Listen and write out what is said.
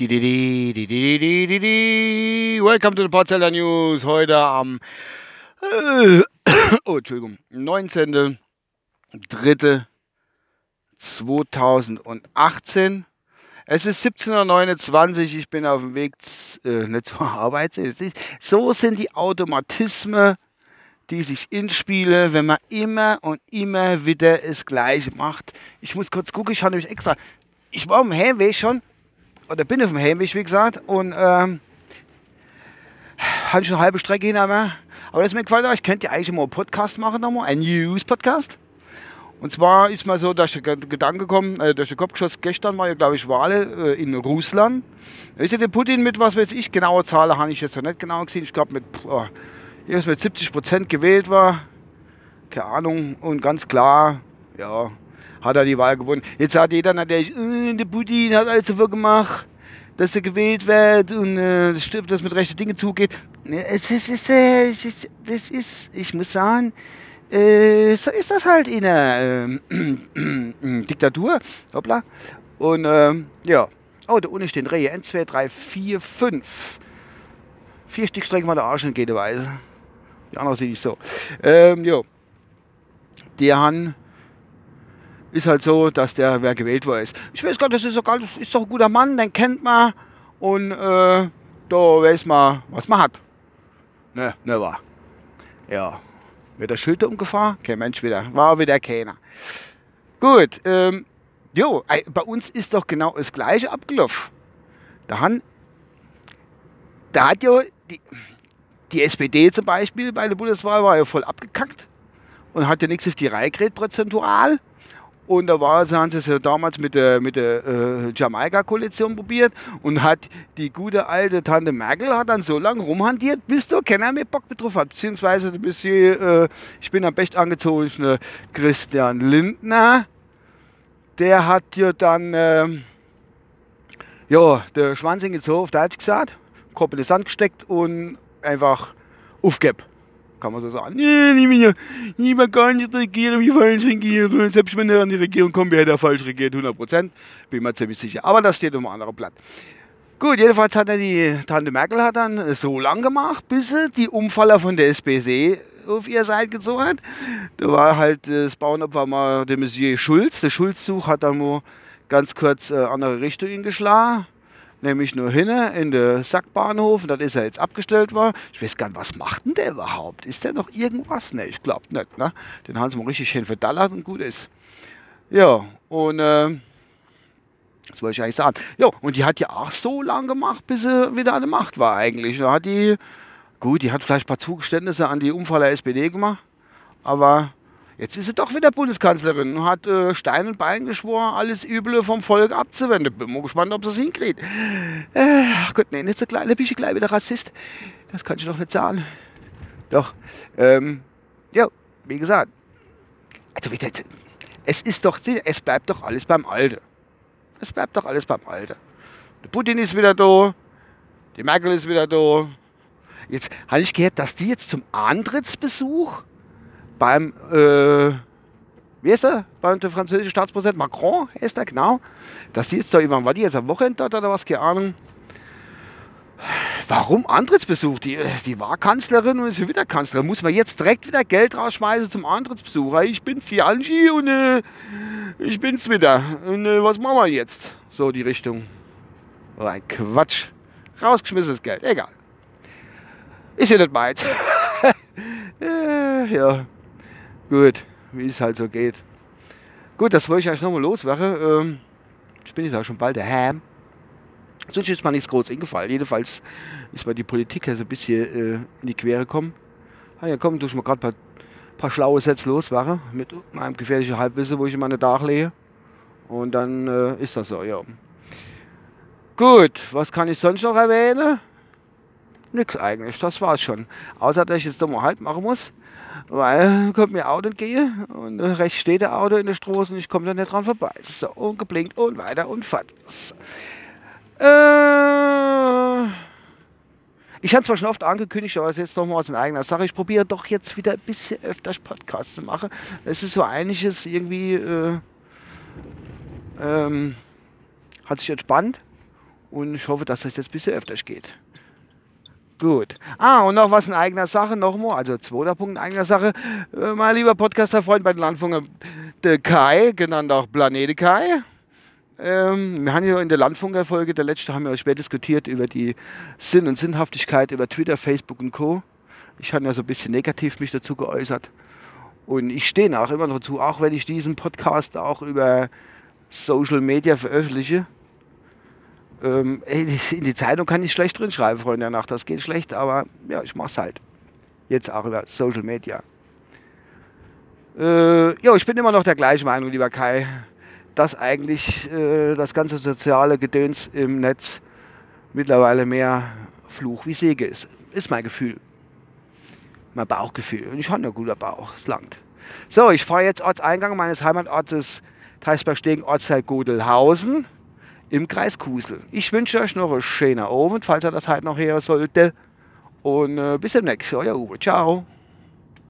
Welcome to the Potzeller News. Heute am äh, oh, Entschuldigung, 19.03.2018. Es ist 17.29 Uhr, ich bin auf dem Weg äh, nicht zur Arbeit. So sind die Automatismen, die sich inspielen, wenn man immer und immer wieder das Gleiche macht. Ich muss kurz gucken, ich habe nämlich extra, ich war am Heimweg schon, oder bin auf dem Heimweg, wie gesagt, und ähm, habe schon eine halbe Strecke hin, aber, aber das ist mir gefallen, ich könnte ja eigentlich mal einen Podcast machen, nochmal, einen News-Podcast. Und zwar ist mir so durch den Gedanke gekommen, äh, durch den Kopf geschossen, gestern war ja, glaube ich, Wahl äh, in Russland. Da ist ja der Putin mit, was weiß ich, genaue Zahlen habe ich jetzt noch nicht genau gesehen. Ich glaube, mit, oh, mit 70 Prozent gewählt war. Keine Ahnung. Und ganz klar, ja, hat er die Wahl gewonnen. Jetzt hat jeder natürlich, äh, der Putin hat alles dafür gemacht, dass er gewählt wird und äh, dass mit rechten Dingen zugeht. Es ist, es ist, das ist, ich muss sagen, äh, so ist das halt in einer äh, Diktatur. Hoppla. Und ähm, ja. Oh, da unten stehen Rehe. 1, 2, 3, 4, 5. Vier Stück strecken wir der Arsch in jede Weise. Die andere sehe ich so. Ähm, jo. Der Han ist halt so, dass der, wer gewählt worden ist. Ich weiß nicht, das ist, doch, ist doch ein guter Mann, den kennt man. Und äh, da weiß man, was man hat. Ne, ne war. Ja. Wird der Schilder umgefahren? Kein Mensch wieder. War wieder keiner. Gut, ähm, jo, bei uns ist doch genau das Gleiche abgelaufen. Da, han, da hat ja die, die SPD zum Beispiel bei der Bundeswahl war ja voll abgekackt und hat ja nichts auf die Reihe geredet prozentual. Und da war, sie haben sie es ja damals mit der, mit der äh, Jamaika-Koalition probiert und hat die gute alte Tante Merkel hat dann so lange rumhantiert, bis da keiner mehr Bock betroffen hat. Beziehungsweise bis sie, äh, ich bin am besten angezogen, Christian Lindner, der hat ja dann, äh, ja, der Schwanz in so auf Deutsch gesagt, Kopf in den Sand gesteckt und einfach aufgegeben kann man so sagen. Nee, mehr, nie mehr gar nicht regieren, wie falsch regieren. Selbst wenn er an die Regierung kommt, wäre er falsch regiert, 100 Prozent. Bin mir ziemlich sicher. Aber das steht um ein anderes Blatt. Gut, jedenfalls hat er die Tante Merkel hat dann so lang gemacht, bis sie die Umfaller von der SPC auf ihre Seite gezogen hat. Da war halt das Bauernopfer mal der Monsieur Schulz. Der Schulzzug hat dann mal ganz kurz äh, andere Richtung geschlagen nämlich nur hin in den Sackbahnhof und dann ist er jetzt abgestellt worden. Ich weiß gar nicht, was macht denn der überhaupt? Ist der noch irgendwas? Ne, ich glaube nicht. Ne? Den haben sie mal richtig schön verdallert und gut ist. Ja, und äh, das wollte ich eigentlich sagen. Ja, und die hat ja auch so lange gemacht, bis sie wieder an der Macht war eigentlich. Da hat die, gut, die hat vielleicht ein paar Zugeständnisse an die Umfaller SPD gemacht, aber Jetzt ist sie doch wieder Bundeskanzlerin und hat äh, Stein und Bein geschworen, alles Üble vom Volk abzuwenden. Bin mal gespannt, ob sie es hinkriegt. Äh, ach Gott, nee, nicht so klein, bin ich gleich wieder Rassist. Das kann ich doch nicht sagen. Doch, ähm, ja, wie gesagt. Also, es ist doch, es bleibt doch alles beim Alten. Es bleibt doch alles beim Alten. Der Putin ist wieder da, die Merkel ist wieder da. Jetzt habe ich gehört, dass die jetzt zum Antrittsbesuch beim, äh, wie ist er? Beim französischen Staatspräsident Macron ist er, genau. Dass die jetzt da über, war die jetzt am Wochenende dort oder was, keine Ahnung. Warum Antrittsbesuch? Die, die war Kanzlerin und ist wieder Kanzlerin. Muss man jetzt direkt wieder Geld rausschmeißen zum Antrittsbesuch? Ich bin Fianchi und äh, ich bin's wieder. Und äh, was machen wir jetzt? So die Richtung. Oh, ein Quatsch. Rausgeschmissenes Geld. Egal. Ist ja nicht meins. äh, ja. Gut, wie es halt so geht. Gut, das wollte ich euch nochmal loswerden. Ähm, ich bin jetzt auch schon bald daheim. Sonst ist mir nichts groß eingefallen. Jedenfalls ist mir die Politik ja so ein bisschen äh, in die Quere gekommen. Ah ja, komm, tue ich mal gerade ein paar, paar, schlaue Sätze loswerden mit meinem gefährlichen Halbwissen, wo ich in meine Dach lege. Und dann äh, ist das so, ja. Gut, was kann ich sonst noch erwähnen? Nix eigentlich, das war's schon. Außer, dass ich jetzt doch mal halt machen muss weil kommt mir Auto entgegen und rechts steht der Auto in der Straße und ich komme da nicht dran vorbei. So, und geblinkt und weiter und fort. So. Äh, ich habe zwar schon oft angekündigt, aber das ist jetzt nochmal aus eigener Sache. Ich probiere doch jetzt wieder ein bisschen öfter Podcasts zu machen. Es ist so einiges irgendwie, äh, ähm, hat sich entspannt Und ich hoffe, dass das jetzt ein bisschen öfter geht. Gut. Ah, und noch was in eigener Sache, nochmal, also zweiter Punkt in eigener Sache. Äh, mein lieber Podcaster-Freund bei den Landfunker, der Kai, genannt auch Planete Kai. Ähm, wir haben ja in der Landfunker-Folge, der letzte, haben wir spät diskutiert über die Sinn und Sinnhaftigkeit über Twitter, Facebook und Co. Ich habe ja so ein bisschen negativ mich dazu geäußert. Und ich stehe auch immer noch dazu, auch wenn ich diesen Podcast auch über Social Media veröffentliche. Ähm, in die Zeitung kann ich schlecht drin schreiben, Freunde der Nacht. Das geht schlecht, aber ja, ich mache es halt. Jetzt auch über Social Media. Äh, ja, ich bin immer noch der gleichen Meinung, lieber Kai, dass eigentlich äh, das ganze soziale Gedöns im Netz mittlerweile mehr Fluch wie Sege ist. Ist mein Gefühl. Mein Bauchgefühl. Und ich habe einen guten Bauch. Es langt. So, ich fahre jetzt Ortseingang meines Heimatortes Teisbergstegen, Ortsteil Godelhausen im Kreis Kusel. Ich wünsche euch noch einen schönen Abend, falls ihr das heute noch hören sollte. Und äh, bis demnächst. Euer Uwe. Ciao.